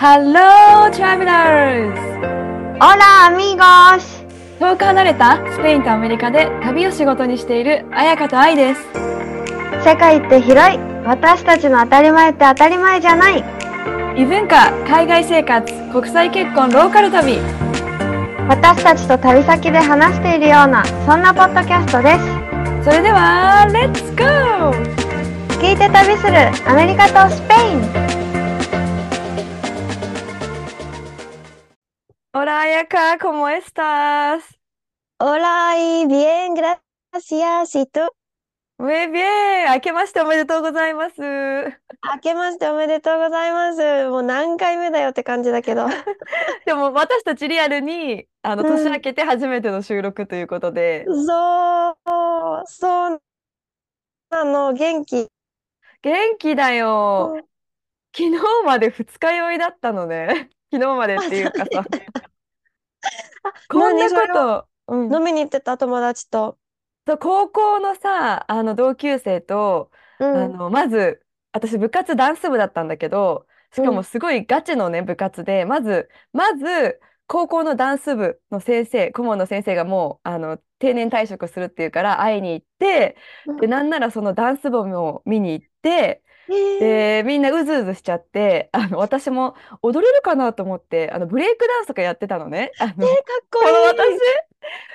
Hello, travelers! Hola amigos! 遠く離れたスペインとアメリカで旅を仕事にしている彩香と愛です。世界って広い私たちの当たり前って当たり前じゃない異文化、海外生活、国際結婚、ローカル旅。私たちと旅先で話しているようなそんなポッドキャストですそれでは、Let's go! 聞いて旅するアメリカとスペイン Hola, Ayaka, ¿cómo estás? Hola y bien, gracias. ¿Y tú? Muy bien! 明けましておめでとうございます。明けましておめでとうございます。もう何回目だよって感じだけど。でも私たちリアルにあのうん年明けて初めての収録ということで、そう、そうなの、元気。元気だよ。昨日まで二日酔いだったのね。昨日までっていうかさ。こんなこと、うん、飲みに行ってた友達と。そう高校のさ、あの同級生と、うんあのまず私部活ダンス部だったんだけど、しかうんもすごいガチのね部活で、まずまず高校のダンス部の先生、顧問の先生がもうあの定年退職するっていうから会いに行って、でなんならそのダンス部も見に行って。えー。でみんなうずうずしちゃってあの私も踊れるかなと思ってあのブレイクダンスとかやってたのね。あのえーかっここの私。いい。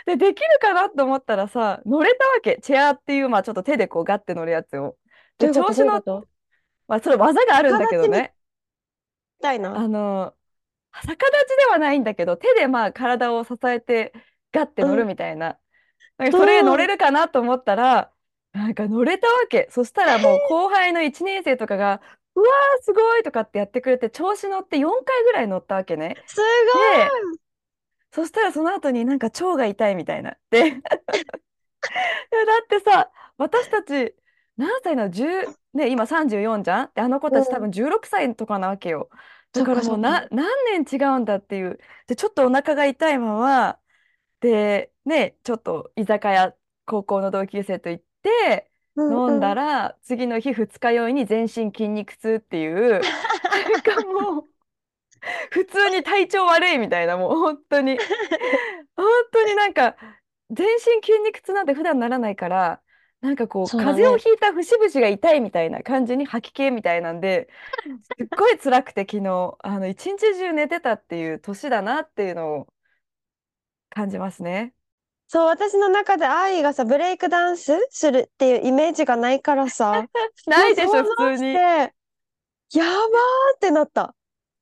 でできるかなと思ったらさ乗れたわけ。チェアっていうまあちょっと手でこうガッて乗るやつを。で調子乗っどういうこと？まあそれ技があるんだけどね。みたいな。あの逆立ちではないんだけど手でまあ体を支えてガッて乗るみたいな,、なんかそれ乗れるかなと思ったらなんか乗れたわけそしたらもう後輩の1年生とかが「うわーすごい!」とかってやってくれて調子乗って4回ぐらい乗ったわけね。すでごい。そしたらその後になんか腸が痛いみたいになって。いやだってさ私たち何歳なの？10、ね、今34じゃん？であの子たち多分16歳とかなわけよ。だからもうな何年違うんだっていうでちょっとお腹が痛いままでねちょっと居酒屋高校の同級生と行って飲んだら。ら次の日二日酔いに全身筋肉痛っていうなんかもう普通に体調悪いみたいなもう本当に本当になんか全身筋肉痛なんて普段ならないからなんかこうね風邪をひいた節々が痛いみたいな感じに吐き気みたいなんですっごい辛くて昨日あの一日中寝てたっていう年だなっていうのを感じますね。そう、私の中で愛がさ、ブレイクダンスするっていうイメージがないからさ、ないでしょ普通に。やばーってなった。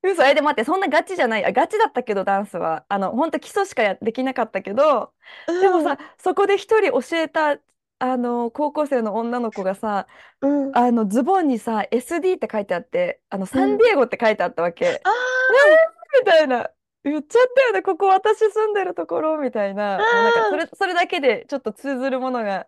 嘘えで待ってそんなガチじゃない。あガチだったけどダンスは。あの本当基礎しかやできなかったけど。でもさ、そこで一人教えたあの高校生の女の子がさうん、うん。あのズボンにさ SD って書いてあってあのサンディエゴって書いてあったわけ、あみたいな言っちゃったよね。ここ私住んでるところみたいな。なんかそれそれだけでちょっと通ずるものが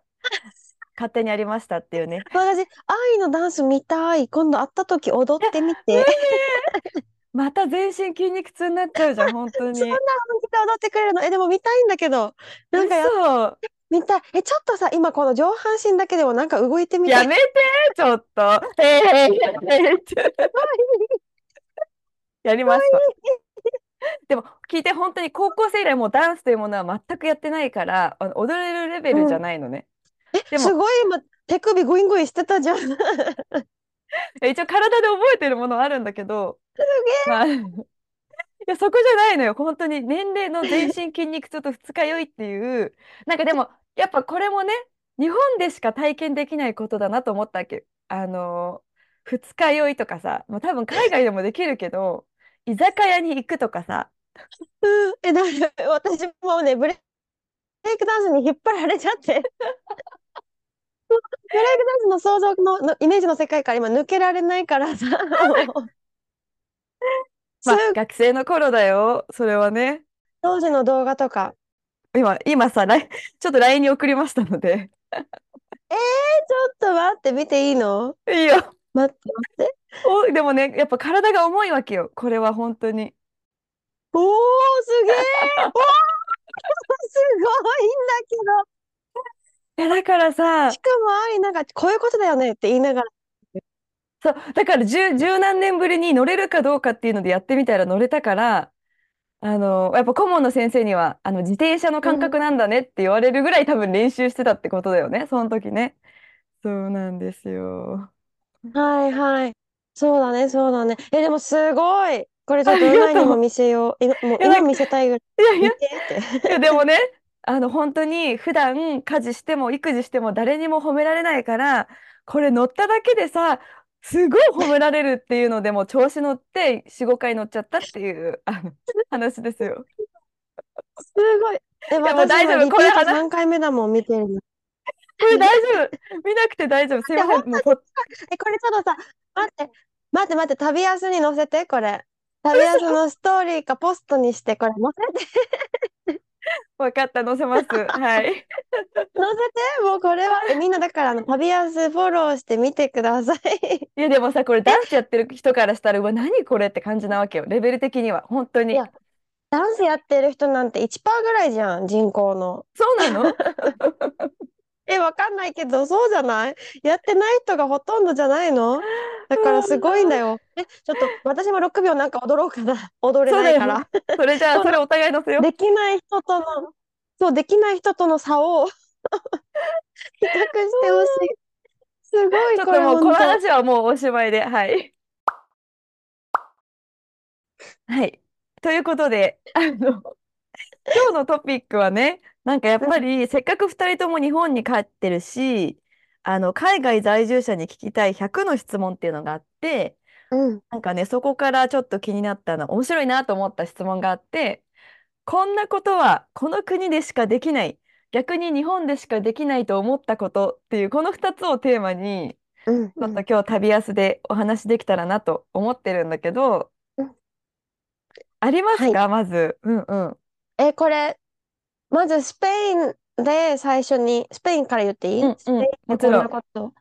勝手にありましたっていうね。ー私、愛のダンス見たい。今度会った時踊ってみて。また全身筋肉痛になっちゃうじゃん本当に。そんな本気で踊ってくれるの。え、でも見たいんだけど。なんかや、嘘。見たい。え、ちょっとさ、今この上半身だけでもなんか動いてみたい。やめてちょっと。えええってやりました でも聞いて本当に高校生以来もうダンスというものは全くやってないからあの踊れるレベルじゃないのね、でもすごい今、手首グイングインしてたじゃん。一応体で覚えてるものはあるんだけどまあ いやそこじゃないのよ。本当に年齢の全身筋肉痛と二日酔いっていう。なんかでもやっぱこれもね日本でしか体験できないことだなと思ったわけ。あの二日酔いとかさもう多分海外でもできるけど居酒屋に行くとかさうんえ、なんか私もね、ブレイクダンスに引っ張られちゃって。ブレイクダンスの想像の、のイメージの世界から今抜けられないからさ。まあ学生の頃だよそれはね当時の動画とか。今今さ ちょっと LINE に送りましたのでちょっと待って、見ていいの？いいよ待って待って。おでもねやっぱ体が重いわけよこれは本当に。おー、すげえ おー、すごいんだいやだからさけど。しかも、愛、なんか、こういうことだよねって言いながら。そう、だから十、十何年ぶりに乗れるかどうかっていうのでやってみたら乗れたから、あの、やっぱ顧問の先生には、あの、自転車の感うん。覚なんだねって言われるぐらい多分練習してたってことだよね、その時ね。そうなんですよ。はいはい。そうだね、そうだね。え、でもすごい。これちょっありとうないにも。見せよう。今、もういや、な今んか、見せたいぐらい。いやいや、い見てって。やでもね、あの、本当に普段家事しても育児しても誰にも褒められないから、これ乗っただけでさ、すごい褒められるっていうのでもう調子乗って4、5回乗っちゃったっていうあの話ですよ。すごい。え、いや、もう私今大丈夫。リピートこれ話、3回目だもん、見てるの。これ大丈夫。見なくて大丈夫。すいません。もうポッ、え、これちょっとさ、待って、待って待って、旅安に載せて、これ。旅安嘘。のストーリーかポストにして、これ載せて、わかった。載せます。はい。載せて、もうこれは、え、みんなだから、あの、旅安フォローしてみてください。いや、でもさ、これえ、ダンスやってる人からしたら、うわ、何これって感じなわけよ。レベル的には。本当に。ダンスやってる人なんて1%ぐらいじゃん、人口の。そうなの？え、わかんないけど、そうじゃないやってない人がほとんどじゃないの？だからすごいんだよ。え、ちょっと私も6秒なんか踊ろうかな。踊れ。ないから。それじゃあ、それお互い載せよう。できない人との、そう、できない人との差を 比較してほしい。すごい、これちょっともう、この。話はもうおしまいで。はい。はい。ということで、あの、今日のトピックはね、なんかやっぱりせっかく2人とも日本に帰ってるし、あの海外在住者に聞きたい100の質問っていうのがあって、うん、なんかね、そこからちょっと気になったの、面白いなと思った質問があって、こんなことはこの国でしかできない、逆に日本でしかできないと思ったことっていうこの2つをテーマに、うん、ちょっとうん。今日旅安でお話できたらなと思ってるんだけど、うんありますはい。か？まず。うんうん。え、これ、まずスペインで最初に、スペインから言っていい？うんうん。てこんもちろん。なこと、ん？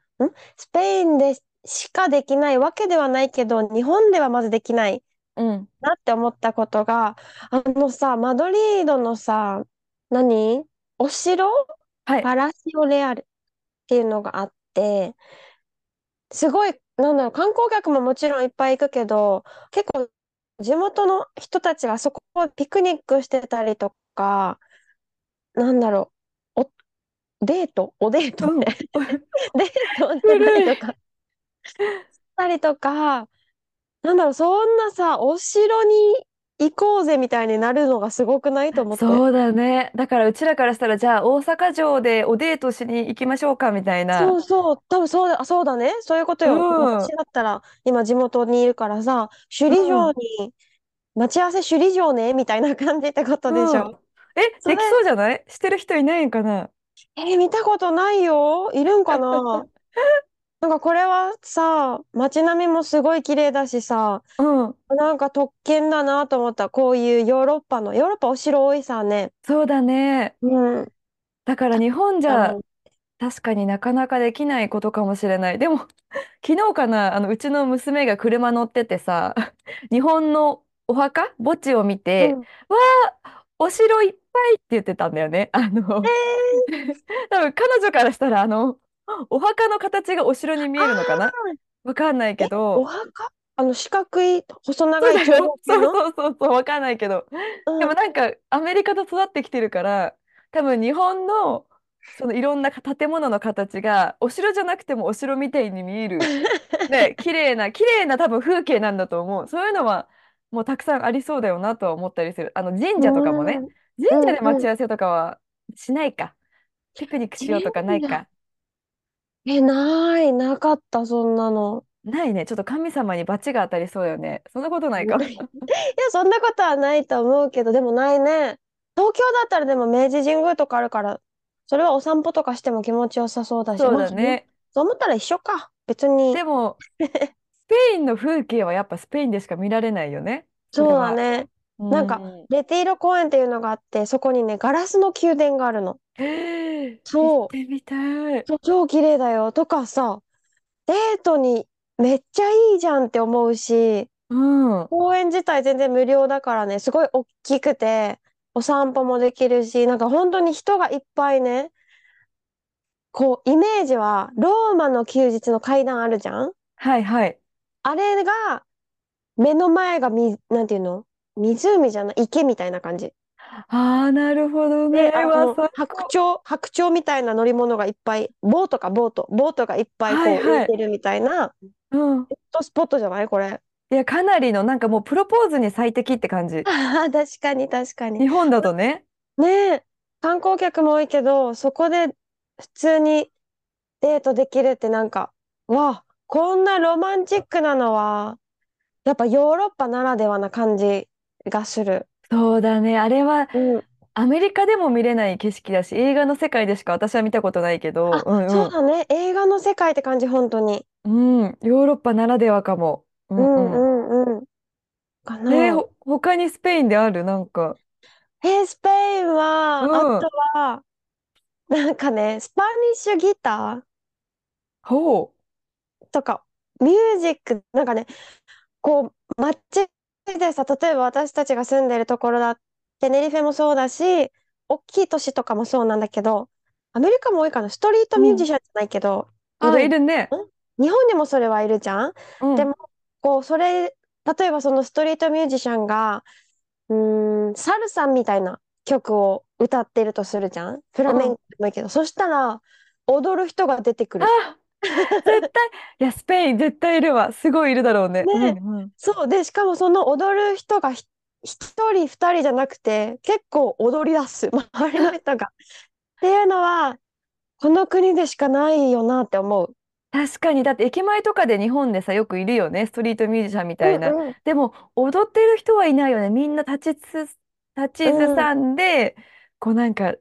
スペインでしかできないわけではないけど、日本ではまずできないうん。なって思ったことが、あのさ、マドリードのさ、何？お城はい。パラシオレアル？っていうのがあって、すごい、なんだろう、観光客ももちろんいっぱい行くけど、結構地元の人たちがそこをピクニックしてたりとか、なんだろう、お、デート、おデート？ね。うん。デートしてたり。とか、したりとか、なんだろう、そんなさ、お城に行こうぜみたいになるのがすごくないと思って。そうだね。だからうちらからしたら、じゃあ大阪城でおデートしに行きましょうかみたいな。そうそう、多分そうだ、あそうだね。そういうことうよ。ん。う私だったら、今地元にいるからさ、首里城ん。に、待ち合わせ首里城ね、みたいな感じってことでしうん。ょ。え、できそうじゃない？してる人いないんかな？えー見たことないよ。いるんかな？なんかこれはさ、街並みもすごい綺麗だしさ、うん。なんか特権だなと思った。こういうヨーロッパの、ヨーロッパお城多いさね。そうだね。うん。だから日本じゃ。確かになかなかできないことかもしれない。でも、昨日かな、あの、うちの娘が車乗っててさ、日本のお墓？墓地を見て、うん。わあ、お城いっぱいって言ってたんだよね。あえの、ー、多分彼女からしたら、あの、お墓の形がお城に見えるのかな？あわかんないけど、墓？あの四角い、細長い長そう。そうそうそうそう、わかんないけど。でうん。もなんか、アメリカと育ってきてるから、多分日本の、そのいろんな建物の形が、お城じゃなくてもお城みたいに見える。ね、綺麗な、綺麗な多分風景なんだと思う。そういうのは、もうたくさんありそうだよなとは思ったりする。あの、神う社とかもね、ん。神うん。社で待うん。ち合わせとかはしないか。ピクニックしようとかない。か。え、ない。なかった、そんなの。ないね。ちょっと神様に罰が当たりそうよね。そんなことないか。いや、そんなことはないと思うけど、でもないね。東京だったらでも明治神宮とかあるから、それはお散歩とかしても気持ちよさそうだし、そうまあ、その、だね。そう思ったら一緒か。別に。でも、スペインの風景はやっぱスペインでしか見られないよね。そそうだ。ね。うなんか、ん。レティーロ公園っていうのがあって、そこにね、ガラスの宮殿があるの。へえ、行っそう。てみたい。そう超綺麗だよ。とかさ、デートにめっちゃいいじゃんって思うし、うん。公園自体全然無料だからね、すごい大きくて、お散歩もできるし、なんか本当に人がいっぱいね、こう、イメージは、ローマの休日の階段あるじゃん？はいはい。あれが、目の前がみ、なんていうの？湖じゃない、池みたいな感じ。ああ、なるほどね。白鳥、白鳥みたいな乗り物がいっぱい、ボートか、ボート、ボートがいっぱいこうはいはい。てるみたいな、うん。フォトスポットじゃないこれ。いや、かなりの、なんかもうプロポーズに最適って感じ。ああ、確かに確かに。日本だとね。ねえ、観光客も多いけど、そこで普通にデートできるってなんか、わあ、こんなロマンチックなのは、やっぱヨーロッパならではな感じがする。そうだね。あれはうん。アメリカでも見れない景色だし、映画の世界でしか私は見たことないけど、あ、うんうん。そうだね。映画の世界って感じ、本当に。うん、ヨーロッパならではかも。ううんんうん。うんうん。かえー、な。ほ、他にスペインである？なんか。えースペインうは、あとん。は、なんかね、スパニッシュギタほーとか、ミュージック、なんかね、こう、街でさ、例えば私たちが住んでるところだって、テネリフェもそうだし、大きい都市とかもそうなんだけど、アメリカも多いかな、ストリートう。ミューうん。ジシャンじゃないけど、いあ、るん。んいるね。日本にもそれはいるじゃんうん。でも、こう、それ、例えばそのストリートミュージシャンが、うーん、サルサみたいな曲を歌ってるとするじゃんフラメンコうん。でもいいけど、そしたら、踊る人が出てくる。あ、絶対。いや、スペイン絶対いるわ。すごいいるだろうね。うね、んうん。そう。で、しかもその踊る人がひ一人二人じゃなくて、結構踊り出す。周りの人が。っていうのは、この国でしかないよなって思う。確かに、だって駅前とかで日本でさ、よくいるよね。ストリートミュージシャンみうたいな。んうん。でも、踊ってる人はいないよね。みんな立ちつ、立ちずうん。さんで、こうなんか、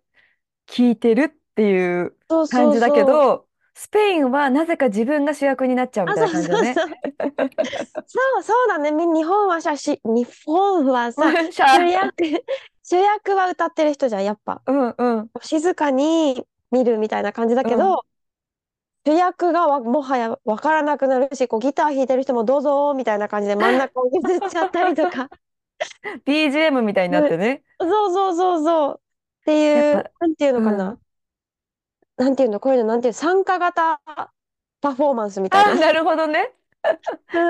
聞いてるっていう感じだけ。ど、スペインはなぜか自分が主役になっちゃうみあ、たいな感じだね。そうそう。だね。み日本はさ、し、日本はさ。主役、主役は歌ってる人じゃん、やっぱ。うんうん。静かに見るみたいな感じだうん。けど、主役がわもはやわからなくなるし、こうギター弾いてる人もどうぞみたいな感じで真ん中を譲っちゃったりとか。BGM みたいになっうんてね。そうそうそうそう。っていう、なんていうのかな。うん。なんていうの、こういうの、なんていう参加型パフォーマンスみたいな。あ、なるほどね。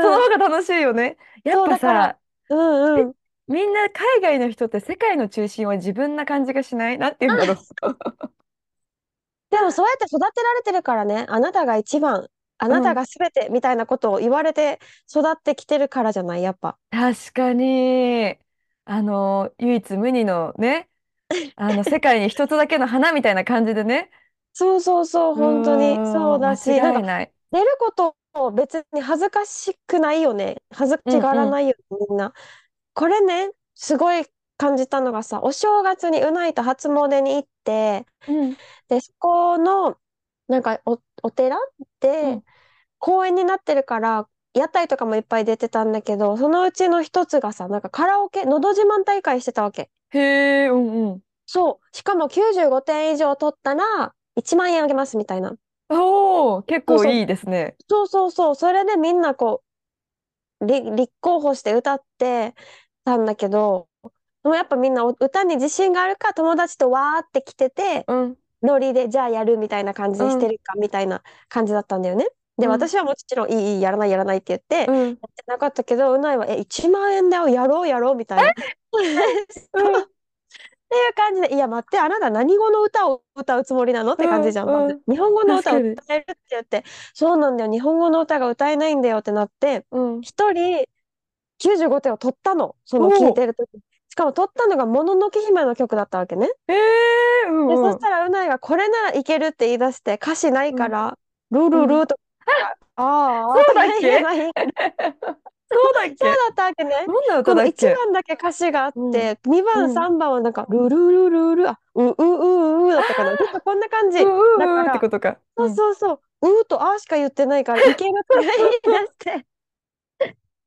そのうん。方が楽しいよね。やっそう、だから、ぱさ、うんうん。みんな海外の人って世界の中心は自分な感じがしない？なんて言うんだろう。でもそうやって育てられてるからね、あなたが一番、あうん。なたが全てみたいなことを言われて育ってきてるからじゃない、やっぱ。確かに、あの、唯一無二のね、あの、世界に一つだけの花みたいな感じでね。そうそうそう、う本当に。そうだし、なんか、間違いない。出ることを別に恥ずかしくないよね。恥ずかし。がらないよね、みんな。これね、すごい感じたのがさ、お正月にうないと初詣に行って、うん。で、そこの、なんかお、お寺でうん。公園になってるから、屋台とかもいっぱい出てたんだけど、そのうちの一つがさ、なんかカラオケ、のど自慢大会してたわけ。へえ、うんうん。そう。しかも95点以上取ったら1万円あげますみたいな。おー、結。構いいですね。そうそうそう。それでみんなこう、り立候補して歌ってたんだけど、でもやっぱみんなお歌に自信があるか、友達とわーって来てて、うん、ノリでじゃあやるみたいな感じうん、でしてるかみたいな感じだったんだよね。で、うん、私はもちろんいい、いい、やらない、やらないって言って、うん、やってなかったけど、うないは、え、1万円だよ、やろう、やろう、みたいな。うん、っていう感じで、いや、待って、あなた何語の歌を歌うつもりなのって感うん、じじゃん、まず。うん。日本語の歌を。歌えるって言って、そうなんだよ、日本語の歌が歌えないんだよってなって、うん。一人95点を取ったの、その聴いてる時しかも取ったのがもののけ姫の曲だったわけね。ええうで、そん、うん、したらうないがこれならいけるって言い出して、歌詞ないうん、から、ルうん。ルルとか、あそうあとかだっけ？そうだっそうけだったわけね。どんな歌この1だっけ番だけ歌詞があっうん、て、2番、うん、3番はなんか、ルルルルル、あ、う、う、う、う、うだったかな。こんな感じ。ううううってだから、ことか。うそうん。そうそう、うとあしか言ってないから、いけるって言い出して、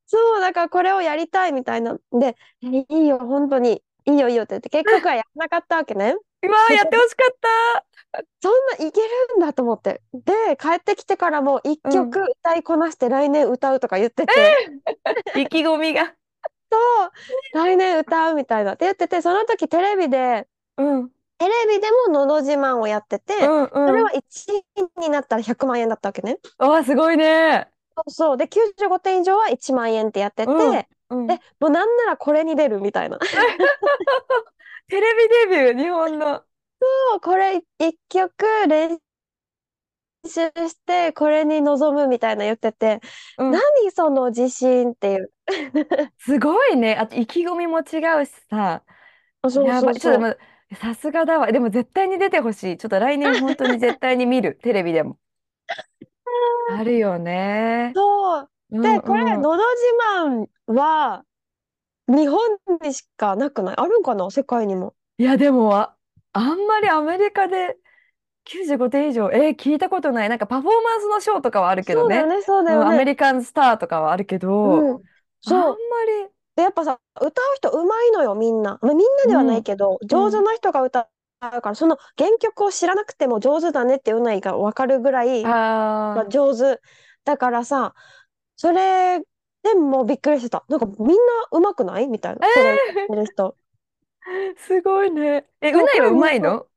そう、だからこれをやりたいみたいな。で、えいいよ、本当に、いいよいいよって言って、結局はやらなかったわけね。うわー、やってほしかっそんないけるんだと思って。で、帰ってきてからも一た。うん。曲歌いこなして来年歌うとか言ってて、意気込みが。そう、来年歌うみたいなって言ってて、その時テレビで、うん、テレビでものど自慢をやってて、うん、それはうん。1位になったら100万円だったわけね。わあ、すごいね。そうそう。で、95点以上は1万円ってやってうん、て、で、うん。もうなんならこれに出るみたいな。テレビデビュー、日本の。そうこれ一曲練習して、これに臨むみたいな言ってて、うん。何その自信っていう。すごいね。あと意気込みも違うしさ。あそうやばい。ちょっとさすがだわ。でも絶対に出てほしい。ちょっと来年 本当に絶対に見る。テレビでも。あるよう。ね。そう。うんで、これ、うん。のど自慢は、日本にしかなくない？あるんかな？世界にも。いや、でもあ、あんまりアメリカで95点以上、えー聞いたことない。なんかパフォーマンスのショーとかはあるけどね。そうだよね、そうだうん、アメ。リカンスターとかはあるけど、うん。あんまそう。り、で、やっぱさ、歌う人うまいのよ、みんな。まあ、みんなではなうん、いけど、うん。上手な人が歌うから、その原曲を知らなくても上手だねっていうのがわかるぐらい、まあ、あ上手。だからさ、それでもうびっくりしてた。なんかみんなうまくない？みたいな。えてる人。ー、すごいね。え、うないはうまいの？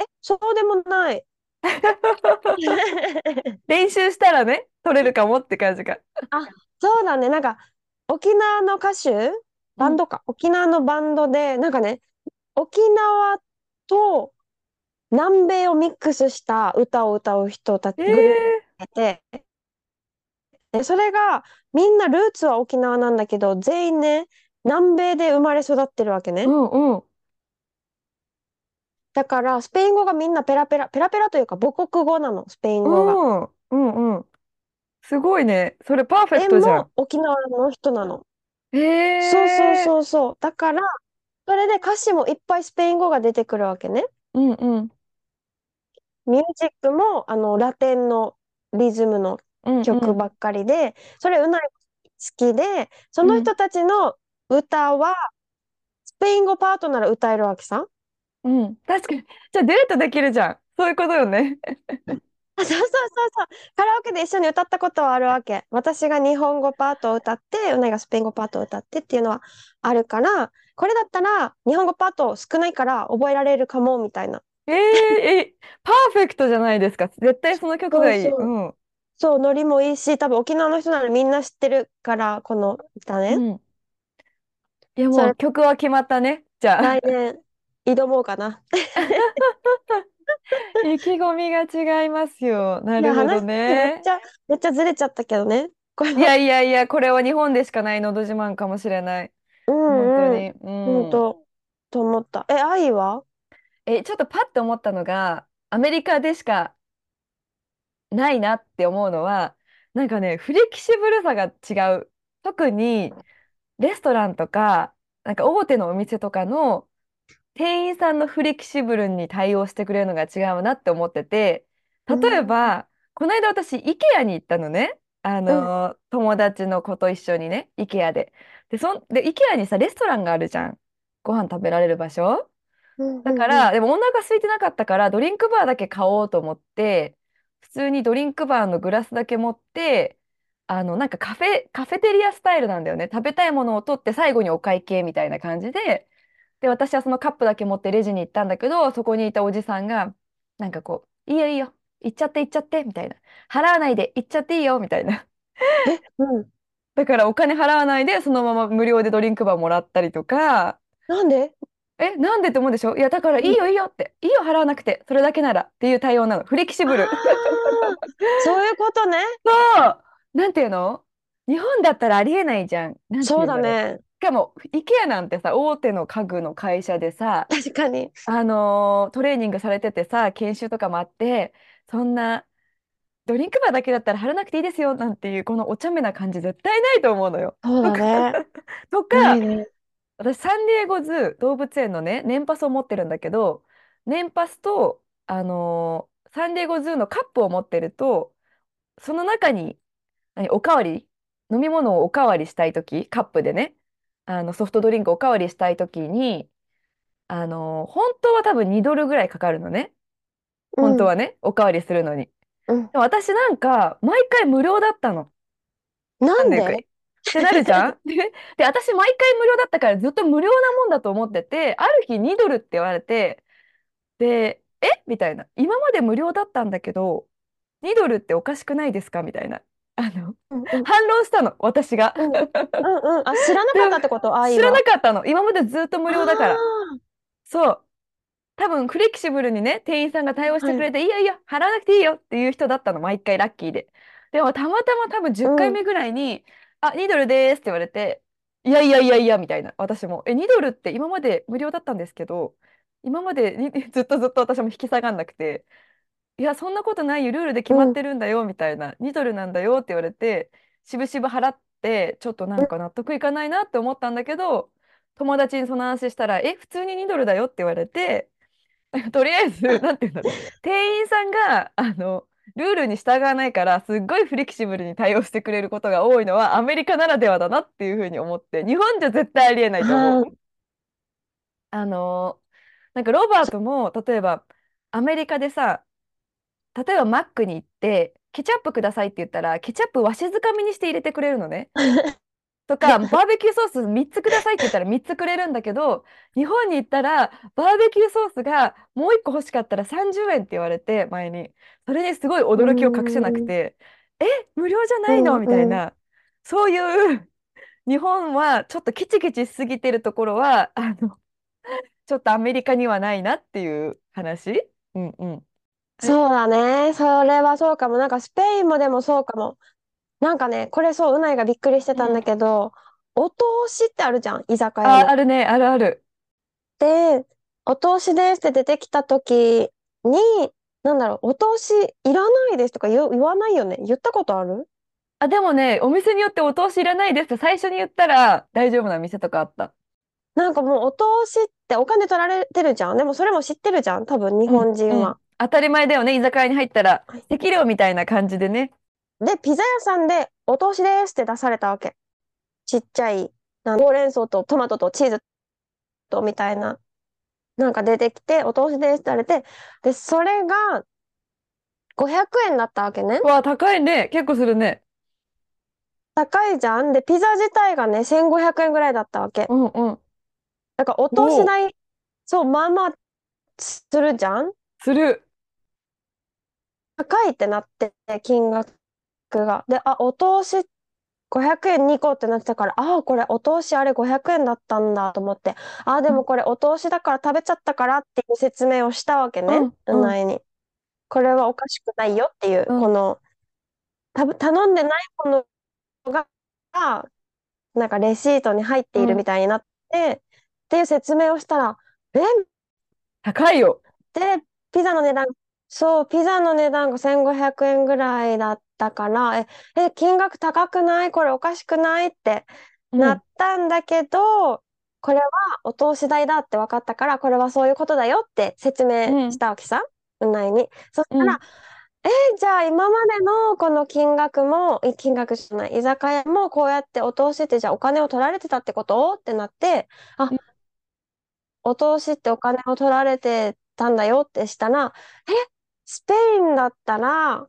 え、そうでもない。練習したらね、取れるかもって感じか。あ、そうだね。なんか、沖縄の歌手？うん。バンドか？沖縄のバンドで、なんかね、沖縄と南米をミックスした歌を歌う人たち、えグループー、がいて、で、それが、みんなルーツは沖縄なんだけど、全員ね、南米で生まれ育ってるわけね。うんうん。だから、スペイン語がみんなペラペラ、ペラペラというか母国語なの、スペインう語が。んうんうん。すごいね。それパーフェクでトじゃん。も沖縄の人なの。へそうそうえ。そうそう。だから、それで歌詞もいっぱいスペイン語が出てくるわけね。うんうんミュージックも、あの、ラテンのリズムの曲ばっかりで、それ、うない好きで、そうんの人たちの歌は、スペイン語パートなら歌えるわけさ。うん。確かに。じゃあデートできるじゃん。そういうことよね。あ、そうそうそうそう。カラオケで一緒に歌ったことはあるわけ。私が日本語パートを歌って、うないがスペイン語パートを歌ってっていうのはあるから、これだったら日本語パート少ないから覚えられるかも、みたいな。えー、え、パーフェクトじゃないですか。絶対その曲がいい。うん。そう、ノリもいいし、多分沖縄の人ならみんな知ってるから、この歌ね。うん。いやそれ、もう曲は決まったね。じゃあ。来年挑もうかな。意気込みが違いますよ。ないや、るほど話めっね。ちゃ、めっちゃずれちゃったけどね。これいやは。いやいや、これは日本でしかないのど自慢かもしれない。うんうん。本当に。うん。ほんと、と思った。え、愛は？え、ちょっとパッと思ったのが、アメリカでしかないなって思うのは、なんかね、フレキシブルさが違う。特にレストランとか、なんか大手のお店とかの店員さんのフレキシブルに対応してくれるのが違うなって思ってて、例えうん。ば、この間私、IKEA に行ったのね。あうん。友達の子と一緒にね、IKEA で。で、そん、で、IKEA にさ、レストランがあるじゃん。ご飯食べられる場所。だから、でもお腹空いてなかったから、ドリンクバーだけ買おうと思って、普通にドリンクバーのグラスだけ持って、あの、なんかカフェ、カフェテリアスタイルなんだよね。食べたいものを取って最後にお会計みたいな感じで、で、私はそのカップだけ持ってレジに行ったんだけど、そこにいたおじさんが、なんかこう、いいよいいよ、行っちゃって行っちゃって、みたいな。払わないで行っちゃっていいよ、みたいな。え、うん。だからお金払わないで、そのまま無料でドリンクバーもらったりとか、なんで？え、なんでって思うでしょ？いや、だからいうん。いよいいよって、いいよ払わなくて、それだけならっていう対応なの。フレキシあブル。あ、そういうことね。そう。なんていうの？日本だったらありえないじゃん。なんてそうだね。しかも、IKEA なんてさ、大手の家具の会社でさ、確かに。あのートレーニングされててさ、研修とかもあって、そんな、ドリンクバーだけだったら貼らなくていいですよなんていう、このお茶目な感じ絶対ないと思うのよ。そう とか、だね。とか、ないね。私、サンディエゴズー動物園のね、年パスを持ってるんだけど、年パスと、あのーサンディエゴズーのカップを持ってると、その中に、何、おかわり、飲み物をおかわりしたいとき、カップでね、あのソフトドリンクおかわりしたいときに、あのー本当は多分2ドルぐらいかかるのね。うん。本当はね、おかわりするのに。うん。でも私なんか、毎回無料だったの。なんで？行くっなんでてなるじゃん？で、で、私毎回無料だったからずっと無料なもんだと思ってて、ある日2ドルって言われて、で、え？みたいな。今まで無料だったんだけど、2ドルっておかしくないですか？みたいな。あの、うんうん反論したの、私が。うんうんうん。あ、知らなかったってこと？ああい知らなは。かったの。今までずっと無料だから。あそう。多分フレキシブルにね、店員さんが対応し。てくれて、いいよいいよ、払わなくていいよっていう人だったの、毎回ラッキーで。でもたまたま多分10回うん。目ぐらいに、あ、2ドルですって言われて、いやいやいやいや、みたいな、私も。え、2ドルって今まで無料だったんですけど、今まで ずっとずっと私も引き下がんなくて、いや、そんなことないよ、ルールで決まっ。てるんだよ、みたいな、2ドルなんだよって言われて、しぶしぶ払って、ちょっとなんか納得いかないなって思ったんだけど、友達にその話したら、え、普通に2ドルだよって言われて、とりあえず、なんて言うんだろう。店員さんが、あの、ルールに従わないから、すっごいフレキシブルに対応してくれることが多いのは、アメリカならではだなっていうふうに思って、日本じゃ絶対ありえないと思う。あの、なんかロバートも、例えば、アメリカでさ、例えばマックに行って、ケチャップくださいって言ったら、ケチャップわしづかみにして入れてくれるのね。とか、バーベキューソース3つくださいって言ったら3つくれるんだけど、日本に行ったら、バーベキューソースがもう1個欲しかったら30円って言われて、前に。それにすごいう驚きを隠せなくん。て、え、無料じゃうないの？みたいな。そういう日本はちょっとキチキチしすぎてるところは、あの、ちょっとアメリカにはないなっていう話？うんうん。え、そうだね。それはそうかも。なんかスペインもでもそうかも。なんかね、これそう、うないがびっくりしてたんだうん。けど、お通しってあるじゃん、居酒屋あ、あの。るね、あるある。で、お通しですって出てきた時に、なんだろう、お通しいらないですとか言う、言わないよね。言ったことある？あ、でもね、お店によってお通しいらないですって最初に言ったら大丈夫な店とかあった。なんかもうお通しってお金取られてるじゃん。でもそれも知ってるじゃん、多分日うん、本人は。うん。当たり前だよね、居酒屋に入ったら。はい適量みたいな感じでね。で、ピザ屋さんでお通しですって出されたわけ。ちっちゃい、ほうれん草とトマトとチーズとみたいな、なんか出てきて、お通しですって言われて、で、それが500円だったわけね。うわ、高いね。結構するね。高いじゃん。で、ピザ自体がね、1500円ぐらいだったわけ。うんうん。だからお通し代、そう、まあまあするじゃん。する。高いってなって、金額が。で、あ、お通し500円2個ってなってたから、ああ、これお通しあれ500円だったんだと思って、ああ、でうんもこれお通しだから食べちゃったからっていう説明をしたわけね、うんううん。ないに。これはおかしくないよっていう、うんこの、たぶ頼んでないものが、なんかレシートに入っているみうん。たいになって、っていう説明をしたら、え？高いよ。で、ピザの値段、そう、ピザの値段が1500円ぐらいだったから、え、え、金額高くない？これおかしくない？ってなっうんたんだけど、これはお通し代だって分かったから、これはそういうことだよって説明しうん。たわけさ、うないに。そしたら、うん。え、じゃあ今までのこの金額も、い金額じゃない、居酒屋もこうやってお通しってじゃあお金を取られてたってこと？ってなって、あ、うん。お通しってお金を取られてたんだよってしたら、え、スペインだったら、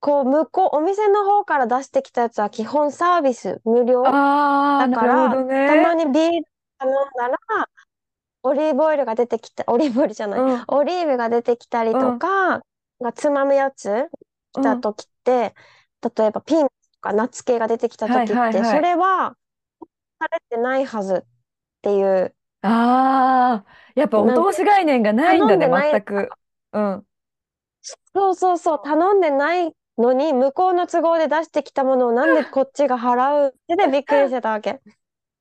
こう、向こう、お店の方から出してきたやつは基本サービス無料ああ、だから、なるほどね。たまにビール頼んだら、オリーブオイルが出てきた、オリーブオイルじゃない、うん、オリーブが出てきたりうん、とか、がつまむやつ来たうん。時って、例えばピーナッツとかナッツ系が出てきたはい時って、そはいはい。れはされてないはずっていう、ああ、やっぱおなんて、通し概念がないんだね、頼んでない全く。うん。そうそうそう、頼んでないのに、向こうの都合で出してきたものをなんで こっちが払うってでびっくりしてたわけ。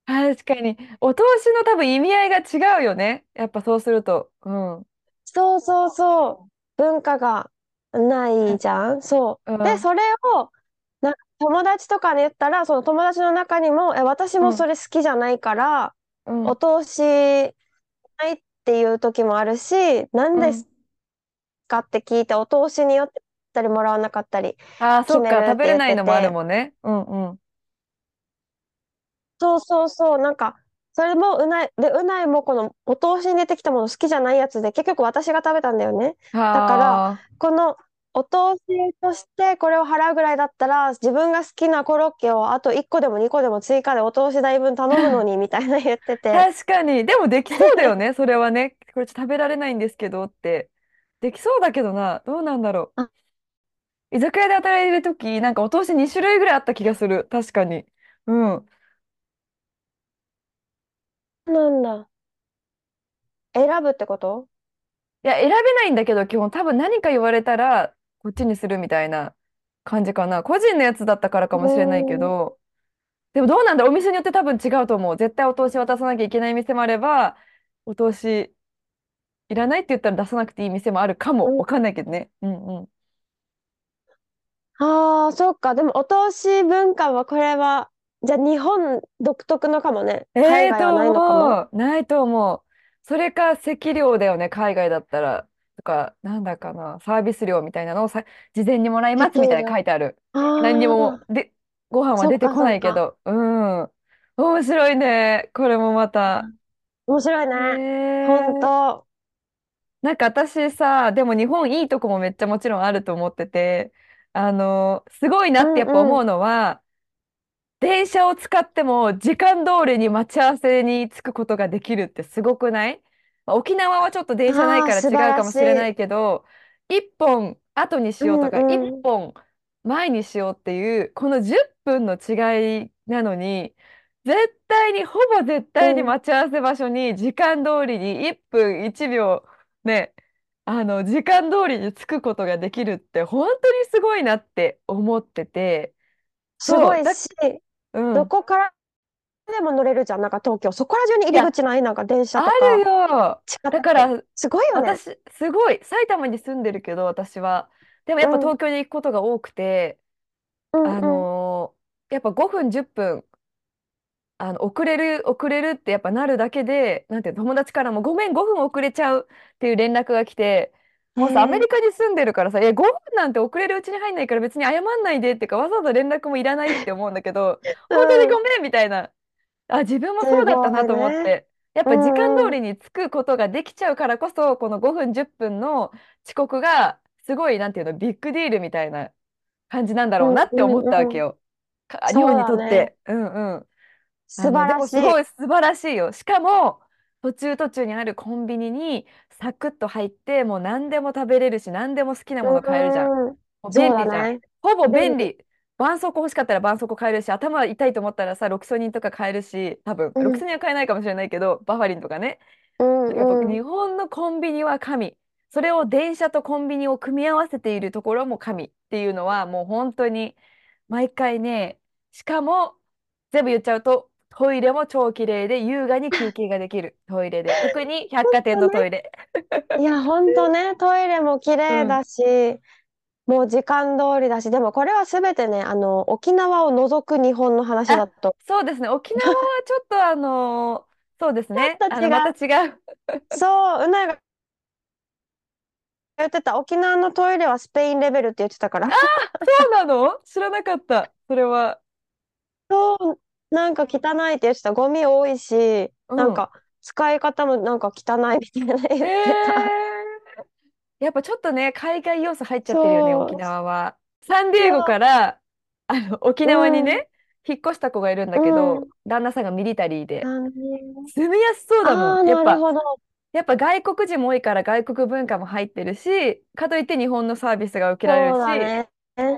確かに。お通しの多分意味合いが違うよね。やっぱそうすると。うん。そうそうそう、文化がないじゃん。そう。で、うん。それを、なんか友達とかに言ったら、その友達の中にも、え、私もそうん。れ好きじゃないから、おうん。通しないっていう時もあるし、何うん。ですかって聞いて、お通しによってたりもらわなかったりああ、そ決っか。食べれないのもあるもんね。うんうん。そうそうそう、なんか、それもうない、で、うないもこのお通しに出てきたもの好きじゃないやつで、結局私が食べたんだよね。だから、はあ。このお通しとしてこれを払うぐらいだったら、自分が好きなコロッケをあと1個でも2個でも追加でお通し代分頼むのに、みたいな言ってて。確かに。でもできそうだよね。それはね。これ食べられないんですけどって。できそうだけどな。どうなんだろあ居酒屋で働いてる時なんかお通し2種類ぐらいあった気がする。確かに。うん。なんだ。選ぶってこと？いや、選べないんだけど、基本多分何か言われたら、こっちにするみたいな感じかな。個人のやつだったからかうもしれないけ。ど、でもどうなんだろう、お店によって多分違うと思う。絶対お通し渡さなきゃいけない店もあれば、お通しいらないって言ったら出さなくていい店もあるかも。うんわかんないけどね。うんうん。ああ、そっか。でも、お通し文化は、これは、じゃあ、日本独特のかもね。海ええと外はないのかも。思う。ないと思う。それか席料だよね、海外だったら。とか、なんだかな、サービス料みたいなのをさ、事前にもらいますみたいな。書いてある。何にも、ああ、で、ご飯はそっか、出てこそっか。ないけど。うん。面白いね。これもまた。面白いね。本ええ当。なんか私さ、でも日本いいとこもめっちゃもちろんあると思ってて、あの、すごいなうってやっぱ。思うのは、電車を使っても時間通りに待ち合わせに着くことができるってすごくない？まあ沖縄はちょっと電車ないから素晴違うかもらしい。しれないけど、一本後にしうようとか、一んうん。本前にしようっていう、この10分の違いなのに、絶対に、ほぼ絶対にうん。待ち合わせ場所に時間通りに1分1秒ね、あの、時間通りに着くことができるって本当にすごいなって思ってて、すごいし、うん。どこからでも乗れるじゃん。なんか東京。そこら中に入り口ない？なんか電車あるとかよ。地下鉄。だから、すごいよね。私、すごい、埼玉に住んでるけど、私は。でもやっぱうん。東京に行くことが多くて、あうんうん。のーやっぱ5分、10分、あの、遅れる、遅れるってやっぱなるだけで、なんていうの友達からも、ごめん、5分遅れちゃうっていう連絡が来て、へもうさ、アメえ。リカに住んでるからさ、え、5分なんて遅れるうちに入んないから別に謝んないでっていうか、わざわざ連絡もいらないって思うんだけど、本当にうん。ごめんみたいな。あ、自分もそうだったなと思っ。て。やっうぱ時間通。りに着くことができちゃうからこそ、この5分、10分の遅刻がすごい、なんていうの、ビッグディールみたいな感じなんだろううんなって思ったわ。けよ。か日本に。とって。うんうん。あ素晴らしい。もすごい素晴らしいよ。しかも、途中途中にあるコンビニにサクッと入って、もう何でも食べれるし、何でも好きなもの買えるじゃん。うん。もう便利じゃん。だね。ほぼ便利。絆創膏欲しかったら絆創膏買えるし、頭痛いと思ったらさ、ロキソニンとか買えるし、多分、うん。ロキソニンは買えないかもしれないけど、バファリンとかね。うんうん。日本のコンビニは神。それを電車とコンビニを組み合わせているところも神っていうのはもう本当に毎回ね、しかも全部言っちゃうとトイレも超綺麗で優雅に休憩ができるトイレで。特に百貨店。のトイレ。いや、ほんとね。トイレも綺うん。麗だし、もう時間通りだし、でもこれはすべてね、あの、沖縄を除く日本の話あ、だと。そうですね。沖縄はちょっとあのーそうですね。また違う。そう、うなが言ってた。沖縄のトイレはスペインレベルって言ってたから。そうなの？知らなかった。それは。そう、なんか汚いって言ってた。ゴミ多いし、うん。なんか使い方もなんか汚いみたいなへ言ってた。え。やっぱちょっとね、海外要素入っちゃってるよね、沖そう、縄は。サンディエゴかそらあの沖縄にね、引っ越した子がいるんだうけど、ん。旦那さんがミリタリーで。なんで住みやすそうだもん。やっぱ、なるほど。やっぱ外国人も多いから外国文化も入ってるし、かといって日本のサービスが受けられるそうだし、ね。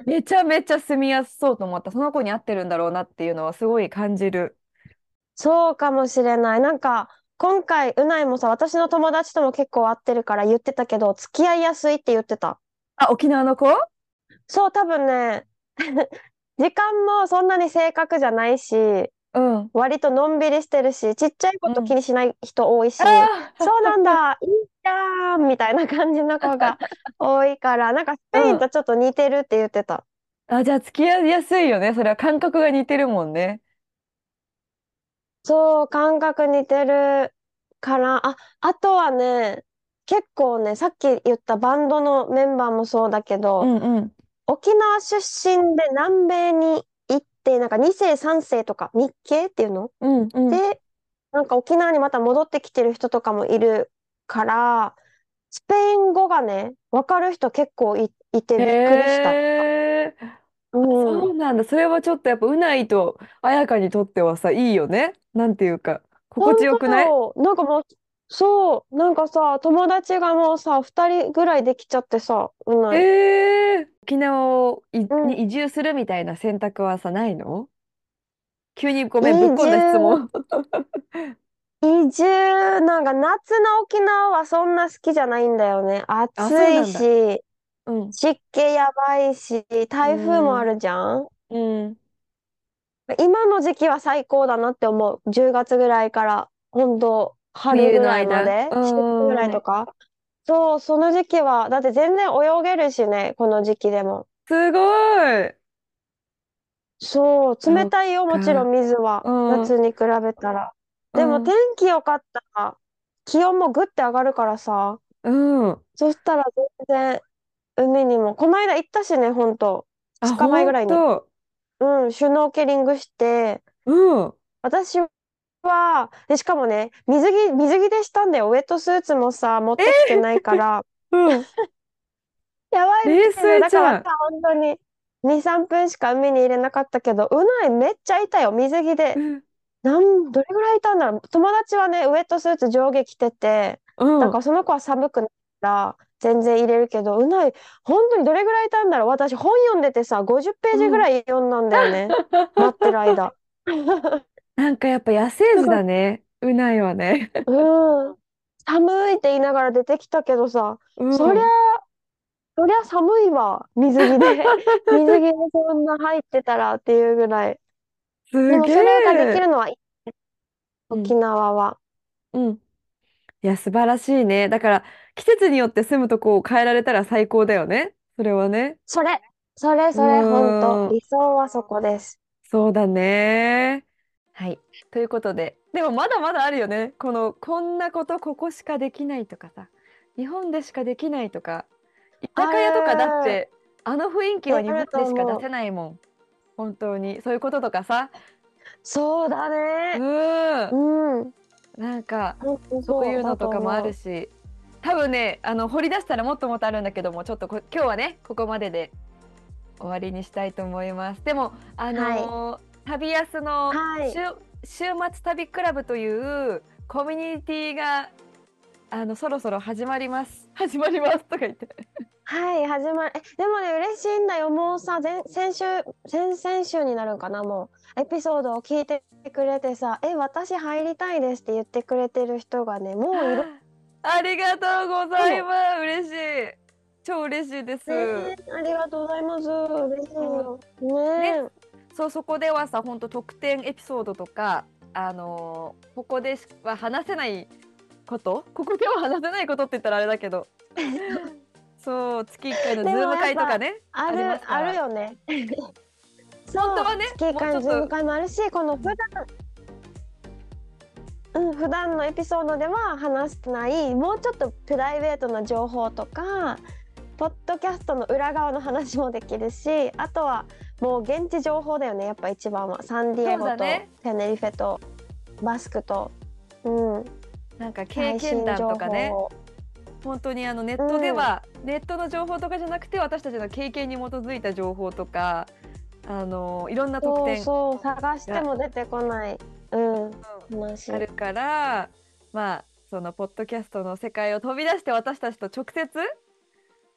めちゃめちゃ住みやすそうと思った。その子に合ってるんだろうなっていうのはすごい感じる。そうかもしれない。なんか、今回、うないもさ、私の友達とも結構会ってるから言ってたけど、付き合いやすいって言ってた。あ、沖縄の子？そう、多分ね、時間もそんなに正確じゃないし、うん。割とのんびりしてるし、ちっちゃいこと気うん。にしない人多いし、あそうなんあ、だ、い いじゃんみたいな感じの子が 多いから、なんかスペうん。インとちょっと似てるって言ってた。あ、じゃあ付き合いやすいよね。それは感覚が似てるもんね。そう、感覚似てるから、あ、あとはね、結構ね、さっき言ったバンドのメンバーもそうだけど、うんうん。沖縄出身で南米に行って、なんか2世3世とか日系っていうの？うんうん。で、なんか沖縄にまた戻ってきてる人とかもいるから、スペイン語がね、わかる人結構い、いてへびっくりした。え。うあ、そん。うなんだ。それはちょっとやっぱうないと彩香にとってはさ、いいよね。なんていうか、心地本よくない？当よ。なんかもう、そう、なんかさ、友達がもうさ、二人ぐらいできちゃってさ、うえない。沖縄をいうんに移住するみたいな選択はさ、ないの？急にごめん、ぶっこんだ質問。移住、なんか夏の沖縄はそんな好きじゃないんだよね。暑あ、そういなんだ。し、うん。湿気やばいし、台風もあるじゃん？うん。今の時期は最高だなって思う。10月ぐらいから、本当春冬のぐらいま間。で、う4月ぐらいん。とか？そう、その時期は、だって全然泳げるしね、この時期でも。すごい。そう、そっ冷たいよ、もちろか。ん水は。うん。夏に比べたら。うでも天ん。気良かったら、気温もぐって上がるからさ、うん。そしたら全然海にも、この間行ったしね、ほんと。あ、2日前ぐらいに。と。うん、シュノーケリングして、うん。私は、で、しかもね、水着、水着でしたんだよ。ウェットスーツもさ、持ってきてないから、うん。やばい冷ね。静じゃん。だからさ、本当に2、3分しか海に入れなかったけど、うないめっちゃいたよ。水着で。うん。なん、どれぐらいいたんだろう？友達はね、ウェットスーツ上下着てて、うん。だからその子は寒くないから、全然入れるけど、うない、本当にどれぐらいいたんだろう？私、本読んでてさ、50ページうん。ぐらい読んだんだよね。待ってる間。なんかやっぱ野生児。だね。うないはね。うん。寒いって言いながら出てきたけどさ、うそりゃ、ん。そりゃ寒いわ。水着で。水着でそんな入ってたらっていうぐらい。ですもげそれができえ。るのはいいうん。縄は。うん。いや、素晴らしいね。だから、季節によって住むとこを変えられたら最高だよね。それはね。それ、それ、うそれ、ほんと。ーん。理想はそこです。そうだね。はい。ということで、でもまだまだあるよね。この、こんなことここしかできないとかさ、日本でしかできないとか、居あ酒屋とかだっる。て、あの雰囲気はあ日本るとでしか出思う。せないもん。本当に。そういうこととかさ。そうだうね。ーん。うん。なんか、そうそいううのだととかもある。し、多分ね、あの、掘り出したらもっともっとあるんだけども、ちょっとこ今日はね、ここまでで終わりにしたいと思います。でも、あはい。のー旅安のはい。週、週末旅クラブというコミュニティが、あの、そろそろ始まります。始まりますとか言って。はい、始まる。え、でもね、嬉しいんだよ。もうさ、前、先週、先々週になるんかな、もう。エピソードを聞いてくれてさ、え、私入りたいですって言ってくれてる人がね、もういるありがとうございの。ます。嬉しい。超嬉しいです。ねえ、ありがとうございます。嬉しいうん。よ。ね、ねそう、そこではさ、本当特典エピソードとか、あのーここでしは話せないこと、ここでは話せないことって言ったらあれだけど、え。そう、月1回のズーム会とかぱ、ね、ある、あすか？ら。るよね。そう、本当はね、月1もう回のズーム会もあるし、この普段、うん、普段のエピソードでは話してない、もうちょっとプライベートな情報とか、ポッドキャストの裏側の話もできるし、あとはもう現地情報だよね、やっぱ一番は。サンディエゴとだね。テネリフェとバスクと、うん、なんか経最験談とかね。本当にあのネットでうん、は、ネットの情報とかじゃなくて、私たちの経験に基づいた情報とか、あのーいろんな特そう典そう、探してが、も出てこない、うん。あるから、まあ、そのポッドキャストの世界を飛び出して私たちと直接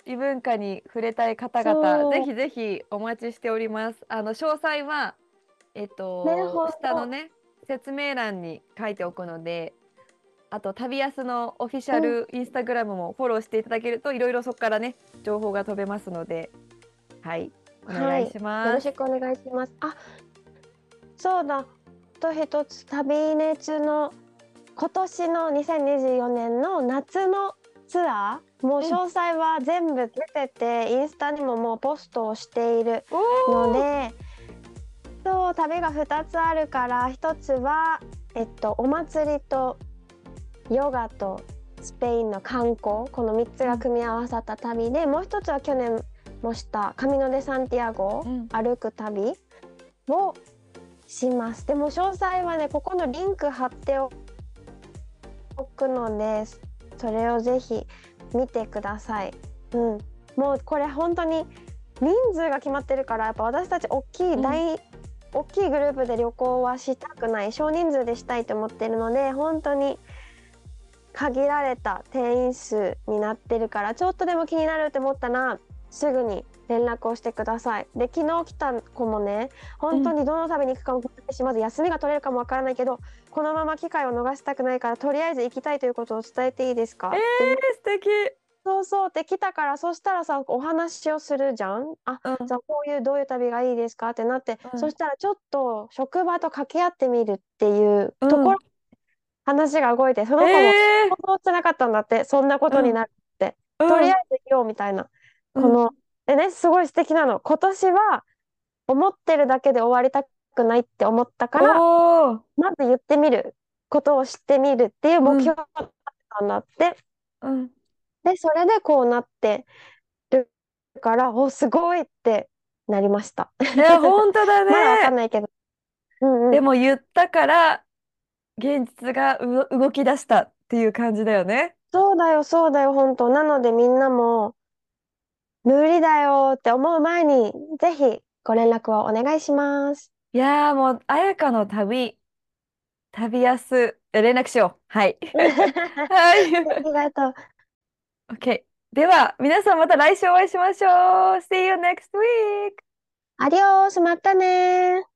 異文化に触れたい方々、ぜそひぜひお待ちしております。あの詳細は、えっと。下のね、説明欄に書いておくので、あと、旅安のオフィシャうん、ルインスタグラムもフォローしていただけると、いろいろそこからね、情報が飛べますので、はい、おはい、願いしよろます。しくお願いします。あ、そうだ。あと一つ、旅熱の今年の2024年の夏のツアー、もううん。詳細は全部出てて、インスタにももうポストをしているので、そう、旅が2つあるから、1つは、えっと、お祭りとヨガとスペインの観光、この3つうん、が組み合わさった旅で、もう1つは去年もしたカミノ・デ・サンティアゴうん。歩く旅をします。でも詳細はね、ここのリンク貼っておくので、それをぜひ見てください。うん。もうこれ本当に人数が決まってるから、やっぱ私たち大きいうん。大大きいグループで旅行はしたくない少人数でしたいと思ってるので本当に限られた定員数になってるからちょっとでも気になるって思ったらすぐに連絡をしてください。で昨日来た子もね本当にどの旅に行くかもしまず休みが取れるかもわからないけどこのまま機会を逃したくないからとりあえず行きたいということを伝えていいですか、えー、素敵。そうそう。って来たからそしたらさお話をするじゃん。あ、うん。じゃあこういうどういう旅がいいですか？ってなって、うん。そしたらちょっと職場と掛け合ってみるっていううんところ、話が動いてその子もえ想像してなかったんだってそんなことになるって、ー、とりあえず、ず行こうみたいな、うんこのでねすごい素敵なの今年は思ってるだけで終わりたくないって思ったからまず言ってみることを知ってみるっていう目標だったんだって。うん、で、それでこうなってるから、お、すごいってなりました。え本当だ まだわかんね。ないけど。うんうん。でも言ったから現実がう動き出したっていう感じだよね。そうだよ、そうだよ、本当。なのでみんなも、無理だよって思う前に、ぜひご連絡をお願いします。いやーもう彩香の旅旅安え連絡しよう。はい。はい。ありがとう。OK。では皆さんまた来週お会いしましょう。See you next week! アディオース、またねー。